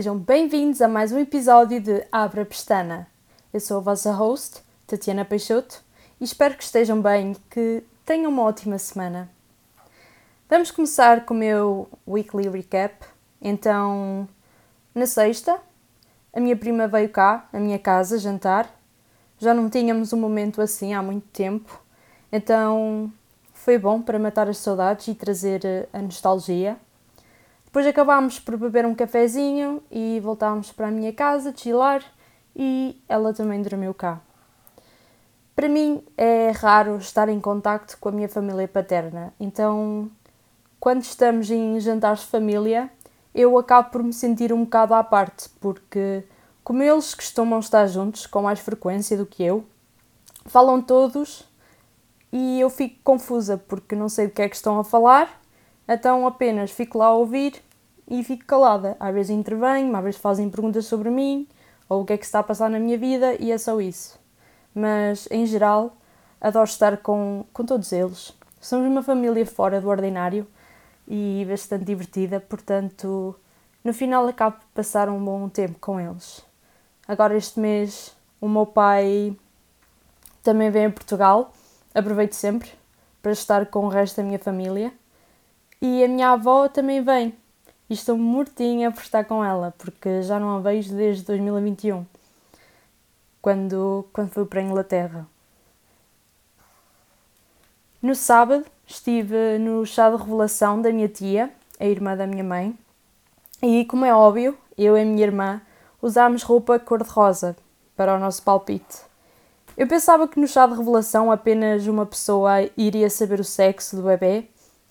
Sejam bem-vindos a mais um episódio de Abra Pestana. Eu sou a vossa host, Tatiana Peixoto, e espero que estejam bem e que tenham uma ótima semana. Vamos começar com o meu weekly recap. Então, na sexta, a minha prima veio cá, à minha casa, jantar. Já não tínhamos um momento assim há muito tempo, então foi bom para matar as saudades e trazer eh, a nostalgia. Depois acabámos por beber um cafezinho e voltámos para a minha casa, chilar, e ela também dormiu cá. Para mim é raro estar em contacto com a minha família paterna, então quando estamos em jantares de família, eu acabo por me sentir um bocado à parte, porque como eles costumam estar juntos com mais frequência do que eu, falam todos e eu fico confusa porque não sei do que é que estão a falar, então apenas fico lá a ouvir e fico calada. Às vezes intervenho, às vezes fazem perguntas sobre mim ou o que é que está a passar na minha vida e é só isso. Mas em geral adoro estar com, com todos eles. Somos uma família fora do ordinário e bastante divertida, portanto, no final acabo de passar um bom tempo com eles. Agora este mês o meu pai também vem a Portugal aproveito sempre para estar com o resto da minha família. E a minha avó também vem. E estou mortinha por estar com ela, porque já não a vejo desde 2021, quando, quando fui para a Inglaterra. No sábado estive no chá de revelação da minha tia, a irmã da minha mãe, e como é óbvio, eu e a minha irmã usámos roupa cor-de-rosa para o nosso palpite. Eu pensava que no chá de revelação apenas uma pessoa iria saber o sexo do bebê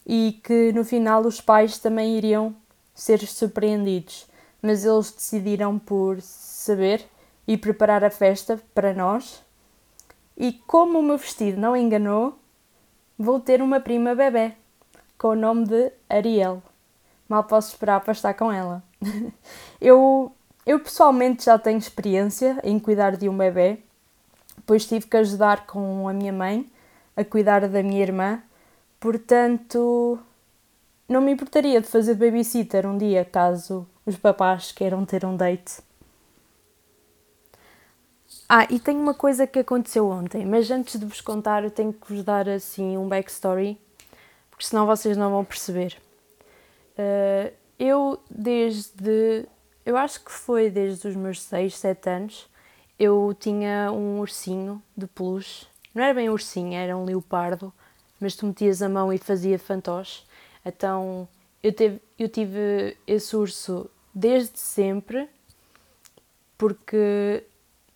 e que no final os pais também iriam ser surpreendidos, mas eles decidiram por saber e preparar a festa para nós. E como o meu vestido não enganou, vou ter uma prima bebê com o nome de Ariel. Mal posso esperar para estar com ela. eu, eu pessoalmente já tenho experiência em cuidar de um bebê depois tive que ajudar com a minha mãe a cuidar da minha irmã, portanto não me importaria de fazer babysitter um dia caso os papás queiram ter um date. Ah, e tem uma coisa que aconteceu ontem, mas antes de vos contar, eu tenho que vos dar assim um backstory, porque senão vocês não vão perceber. Uh, eu, desde. Eu acho que foi desde os meus 6, 7 anos, eu tinha um ursinho de peluche. Não era bem um ursinho, era um leopardo, mas tu metias a mão e fazia fantoche. Então eu, teve, eu tive esse urso desde sempre, porque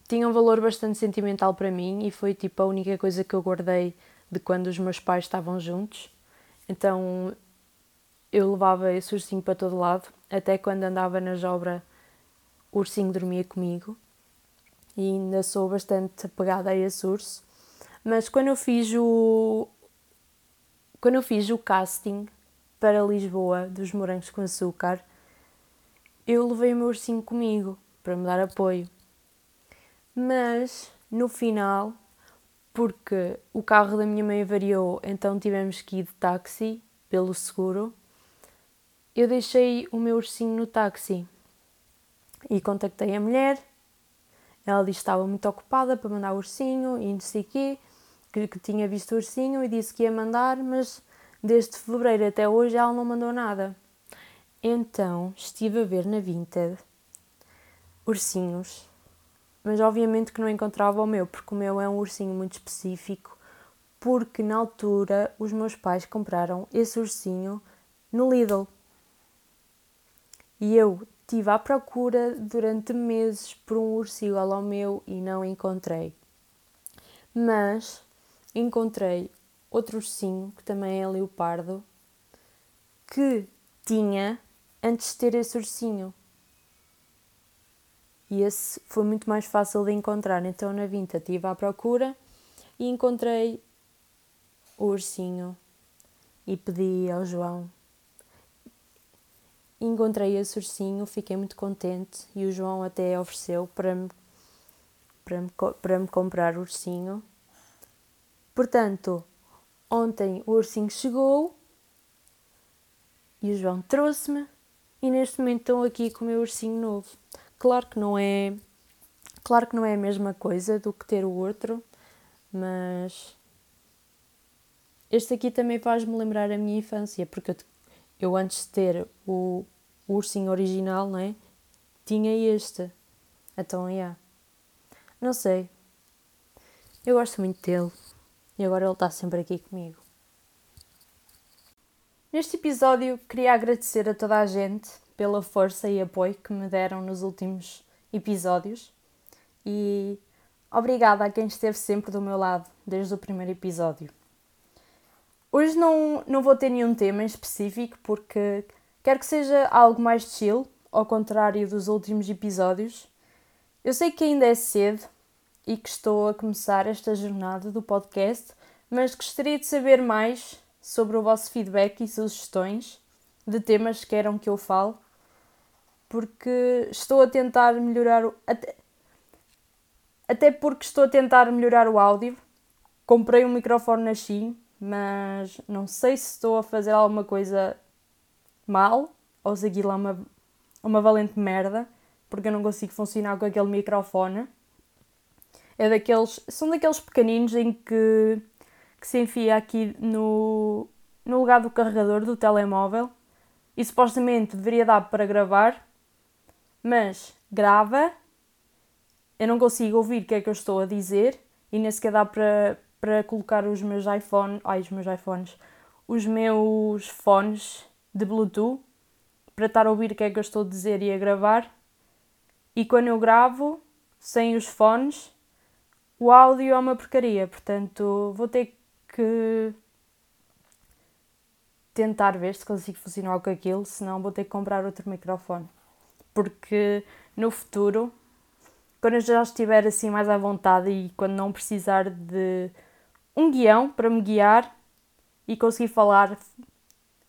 tinha um valor bastante sentimental para mim e foi tipo a única coisa que eu guardei de quando os meus pais estavam juntos. Então eu levava esse ursinho para todo lado, até quando andava na obras, o ursinho dormia comigo e ainda sou bastante apegada a esse urso. Mas quando eu fiz o quando eu fiz o casting para Lisboa dos Morangos com Açúcar, eu levei o meu ursinho comigo para me dar apoio. Mas no final, porque o carro da minha mãe variou, então tivemos que ir de táxi pelo seguro, eu deixei o meu ursinho no táxi e contactei a mulher ela disse que estava muito ocupada para mandar o ursinho e não sei o quê, que, que tinha visto o ursinho e disse que ia mandar, mas desde fevereiro até hoje ela não mandou nada. Então estive a ver na Vinted ursinhos, mas obviamente que não encontrava o meu, porque o meu é um ursinho muito específico, porque na altura os meus pais compraram esse ursinho no Lidl. E eu Estive à procura durante meses por um igual ao meu e não encontrei. Mas encontrei outro ursinho, que também é leopardo, que tinha antes de ter esse ursinho. E esse foi muito mais fácil de encontrar. Então na Vinta estive à procura e encontrei o ursinho e pedi ao João encontrei esse ursinho, fiquei muito contente e o João até ofereceu para me, para me, para me comprar o ursinho. Portanto, ontem o ursinho chegou e o João trouxe-me e neste momento estão aqui com o meu ursinho novo. Claro que não é, claro que não é a mesma coisa do que ter o outro, mas este aqui também faz-me lembrar a minha infância, porque eu, eu antes de ter o, o ursinho original, não é? Tinha este. Então, yeah. Não sei. Eu gosto muito dele. E agora ele está sempre aqui comigo. Neste episódio, queria agradecer a toda a gente pela força e apoio que me deram nos últimos episódios e obrigada a quem esteve sempre do meu lado desde o primeiro episódio. Hoje não, não vou ter nenhum tema em específico porque quero que seja algo mais chill, ao contrário dos últimos episódios. Eu sei que ainda é cedo e que estou a começar esta jornada do podcast, mas gostaria de saber mais sobre o vosso feedback e sugestões de temas que queiram que eu fale, porque estou a tentar melhorar o. Até, até porque estou a tentar melhorar o áudio. Comprei um microfone na Shein, mas não sei se estou a fazer alguma coisa mal ou se aquilo é uma, uma valente merda, porque eu não consigo funcionar com aquele microfone. É daqueles, são daqueles pequeninos em que que se enfia aqui no, no lugar do carregador do telemóvel e supostamente deveria dar para gravar, mas grava, eu não consigo ouvir o que é que eu estou a dizer e nem sequer dá para, para colocar os meus iPhones, ai, os meus iPhones, os meus fones de Bluetooth para estar a ouvir o que é que eu estou a dizer e a gravar. E quando eu gravo sem os fones, o áudio é uma porcaria, portanto vou ter que tentar ver se consigo funcionar com aquilo, senão vou ter que comprar outro microfone. Porque no futuro, quando eu já estiver assim mais à vontade e quando não precisar de um guião para me guiar e conseguir falar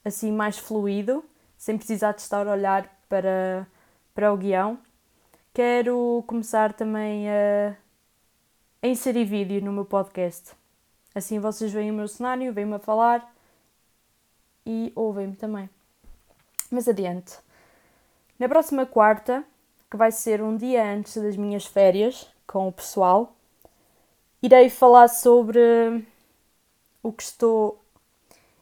assim mais fluido, sem precisar de estar a olhar para, para o guião, quero começar também a, a inserir vídeo no meu podcast. Assim vocês veem o meu cenário, veem-me a falar e ouvem-me também. Mas adiante. Na próxima quarta, que vai ser um dia antes das minhas férias com o pessoal, irei falar sobre o que estou.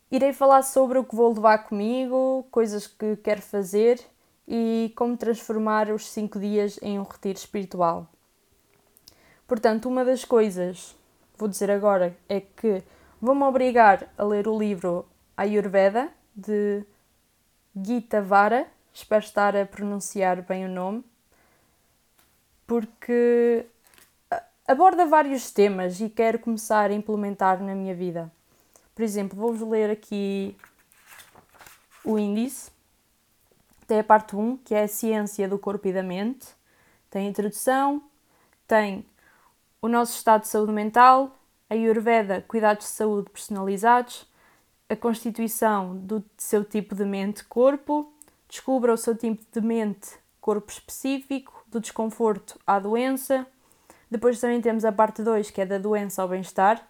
Irei falar sobre o que vou levar comigo, coisas que quero fazer e como transformar os cinco dias em um retiro espiritual. Portanto, uma das coisas vou dizer agora é que vou-me obrigar a ler o livro Ayurveda de Gita Vara, espero estar a pronunciar bem o nome, porque aborda vários temas e quero começar a implementar na minha vida. Por exemplo, vou-vos ler aqui o índice. Tem a parte 1, que é a ciência do corpo e da mente. Tem a introdução, tem o nosso estado de saúde mental, a Ayurveda, cuidados de saúde personalizados, a constituição do seu tipo de mente-corpo, descubra o seu tipo de mente-corpo específico, do desconforto à doença. Depois também temos a parte 2, que é da doença ao bem-estar.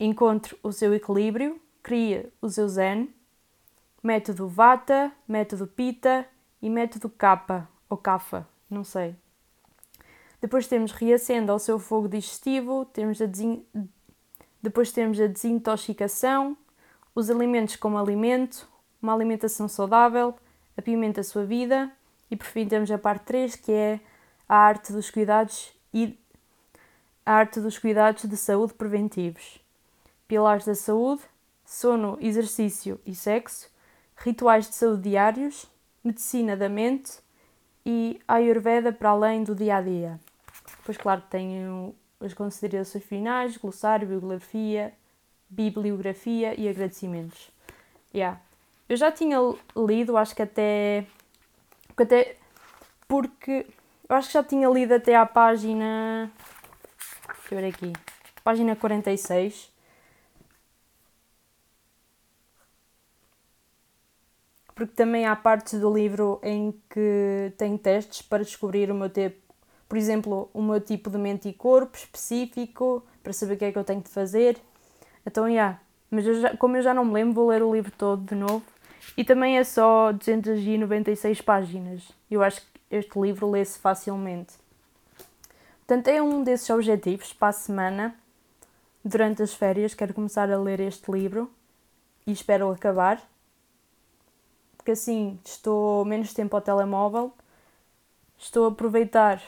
Encontre o seu equilíbrio, cria o seu zen. Método Vata, método Pita e método Kappa ou Kapha, não sei. Depois temos reacenda ao seu fogo digestivo, temos a desin... depois temos a desintoxicação, os alimentos como alimento, uma alimentação saudável, apimenta a sua vida e por fim temos a parte 3 que é a arte dos cuidados e a arte dos cuidados de saúde preventivos. Pilares da saúde, sono, exercício e sexo, rituais de saúde diários, medicina da mente e Ayurveda para além do dia a dia. Depois, claro, tenho as considerações finais, glossário, bibliografia, bibliografia e agradecimentos. Yeah. Eu já tinha lido, acho que até, até. Porque. Eu acho que já tinha lido até à página. Deixa eu ver aqui. Página 46. Porque também há partes do livro em que tem testes para descobrir o meu tipo por exemplo, o meu tipo de mente e corpo específico, para saber o que é que eu tenho de fazer. Então, já. Yeah. Mas eu já, como eu já não me lembro, vou ler o livro todo de novo E também é só 296 páginas. Eu acho que este livro lê-se facilmente. Portanto, é um desses objetivos para a semana. Durante as férias, quero começar a ler este livro e espero acabar. Porque assim estou menos tempo ao telemóvel, estou a aproveitar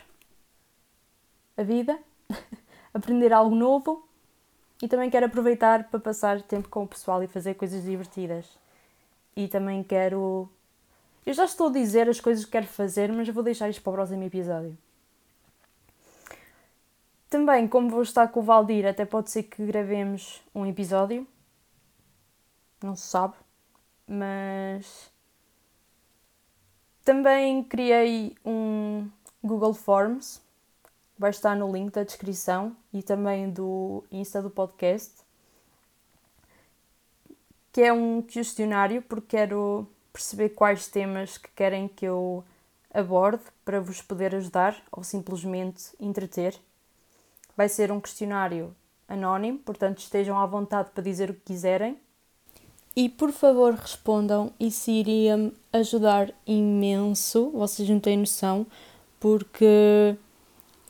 a vida, aprender algo novo e também quero aproveitar para passar tempo com o pessoal e fazer coisas divertidas. E também quero. Eu já estou a dizer as coisas que quero fazer, mas vou deixar isto para o próximo episódio. Também, como vou estar com o Valdir, até pode ser que gravemos um episódio. Não se sabe. Mas. Também criei um Google Forms vai estar no link da descrição e também do Insta do podcast, que é um questionário porque quero perceber quais temas que querem que eu aborde para vos poder ajudar ou simplesmente entreter. Vai ser um questionário anónimo, portanto estejam à vontade para dizer o que quiserem. E por favor respondam, isso iria me ajudar imenso, vocês não têm noção, porque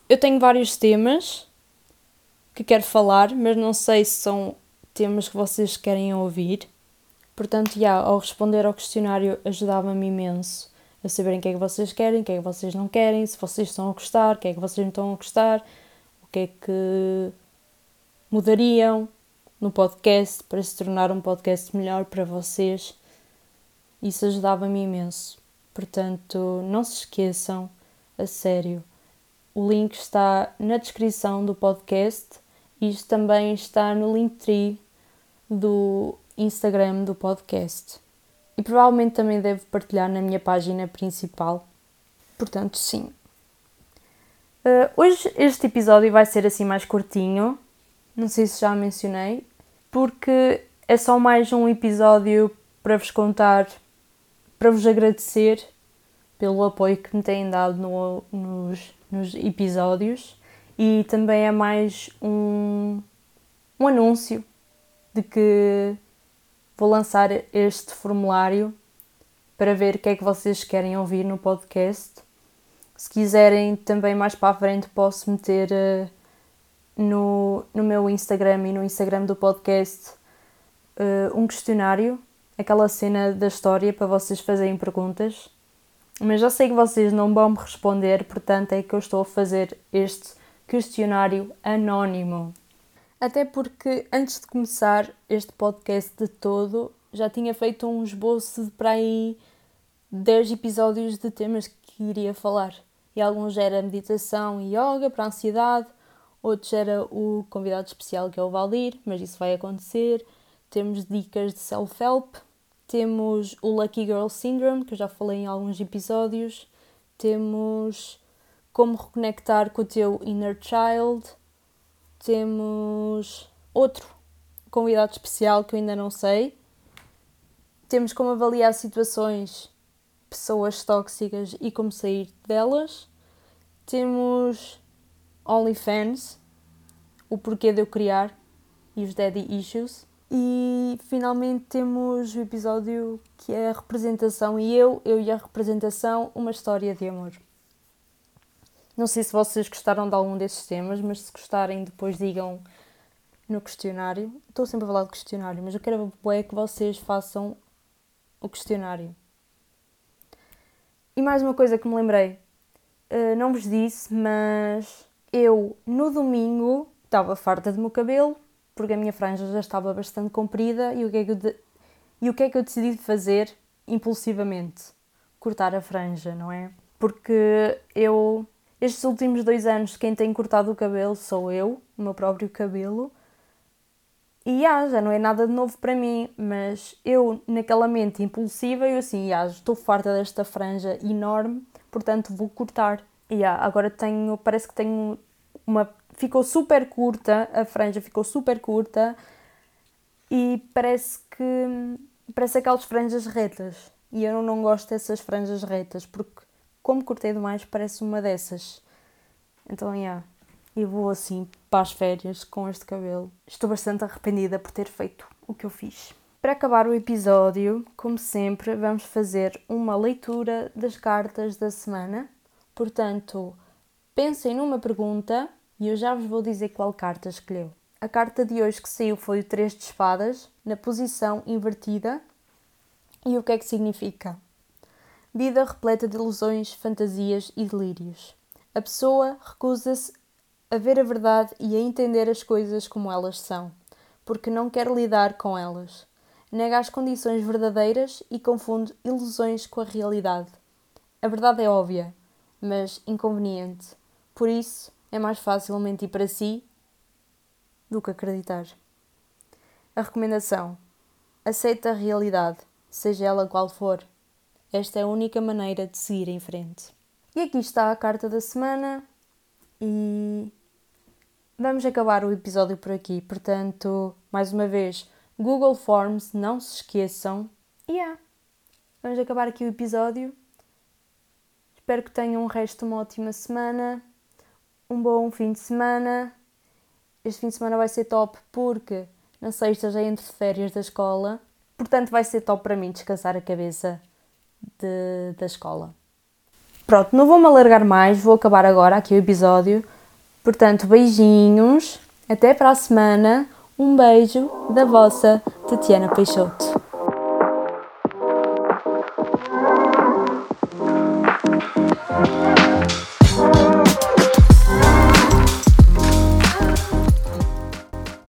eu tenho vários temas que quero falar, mas não sei se são temas que vocês querem ouvir. Portanto, já, ao responder ao questionário ajudava-me imenso a saberem o que é que vocês querem, o que é que vocês não querem, se vocês estão a gostar, o que é que vocês não estão a gostar, o que é que mudariam no podcast para se tornar um podcast melhor para vocês. Isso ajudava-me imenso. Portanto, não se esqueçam, a sério o link está na descrição do podcast e isto também está no Linktree do Instagram do podcast. E provavelmente também devo partilhar na minha página principal. Portanto, sim. Uh, hoje este episódio vai ser assim mais curtinho, não sei se já mencionei, porque é só mais um episódio para vos contar, para vos agradecer pelo apoio que me têm dado no, nos nos episódios e também é mais um, um anúncio de que vou lançar este formulário para ver o que é que vocês querem ouvir no podcast. Se quiserem, também mais para a frente posso meter uh, no, no meu Instagram e no Instagram do podcast uh, um questionário, aquela cena da história para vocês fazerem perguntas mas já sei que vocês não vão me responder, portanto é que eu estou a fazer este questionário anónimo. Até porque antes de começar este podcast de todo, já tinha feito um esboço de para aí 10 episódios de temas que iria falar. E alguns era meditação e yoga para a ansiedade, outros era o convidado especial que é o Valdir, mas isso vai acontecer. Temos dicas de self-help, temos o Lucky Girl Syndrome, que eu já falei em alguns episódios. Temos como reconectar com o teu inner child. Temos outro convidado especial que eu ainda não sei. Temos como avaliar situações, pessoas tóxicas e como sair delas. Temos OnlyFans, o porquê de eu criar e os daddy issues. E finalmente temos o episódio que é a representação e eu, eu e a representação, uma história de amor. Não sei se vocês gostaram de algum desses temas, mas se gostarem, depois digam no questionário. Estou sempre a falar de questionário, mas eu quero é que vocês façam o questionário. E mais uma coisa que me lembrei, uh, não vos disse, mas eu no domingo estava farta do meu cabelo porque a minha franja já estava bastante comprida e o que é que eu, de... e o que é que eu decidi fazer impulsivamente? Cortar a franja, não é? Porque eu, estes últimos dois anos, quem tem cortado o cabelo sou eu, o meu próprio cabelo. E ah, já não é nada de novo para mim, mas eu, naquela mente impulsiva, eu assim, ah, estou farta desta franja enorme, portanto vou cortar. E ah, agora tenho, parece que tenho uma ficou super curta, a franja ficou super curta e parece que parece aquelas franjas retas. E eu não gosto dessas franjas retas porque como cortei demais parece uma dessas. Então, yeah, e vou assim para as férias com este cabelo. Estou bastante arrependida por ter feito o que eu fiz. Para acabar o episódio, como sempre, vamos fazer uma leitura das cartas da semana. Portanto, pensem numa pergunta e eu já vos vou dizer qual carta escolheu. A carta de hoje que saiu foi o 3 de espadas, na posição invertida. E o que é que significa? Vida repleta de ilusões, fantasias e delírios. A pessoa recusa-se a ver a verdade e a entender as coisas como elas são, porque não quer lidar com elas nega as condições verdadeiras e confunde ilusões com a realidade. A verdade é óbvia, mas inconveniente. Por isso, é mais fácil mentir para si do que acreditar. A recomendação: aceita a realidade, seja ela qual for. Esta é a única maneira de seguir em frente. E aqui está a carta da semana e vamos acabar o episódio por aqui. Portanto, mais uma vez, Google Forms, não se esqueçam. E yeah. vamos acabar aqui o episódio. Espero que tenham um resto de uma ótima semana, um bom fim de semana. Este fim de semana vai ser top porque na sexta já entro de férias da escola, portanto vai ser top para mim descansar a cabeça de, da escola. Pronto, não vou-me alargar mais, vou acabar agora aqui o episódio. Portanto, beijinhos, até para a semana. Um beijo da vossa Tatiana Peixoto.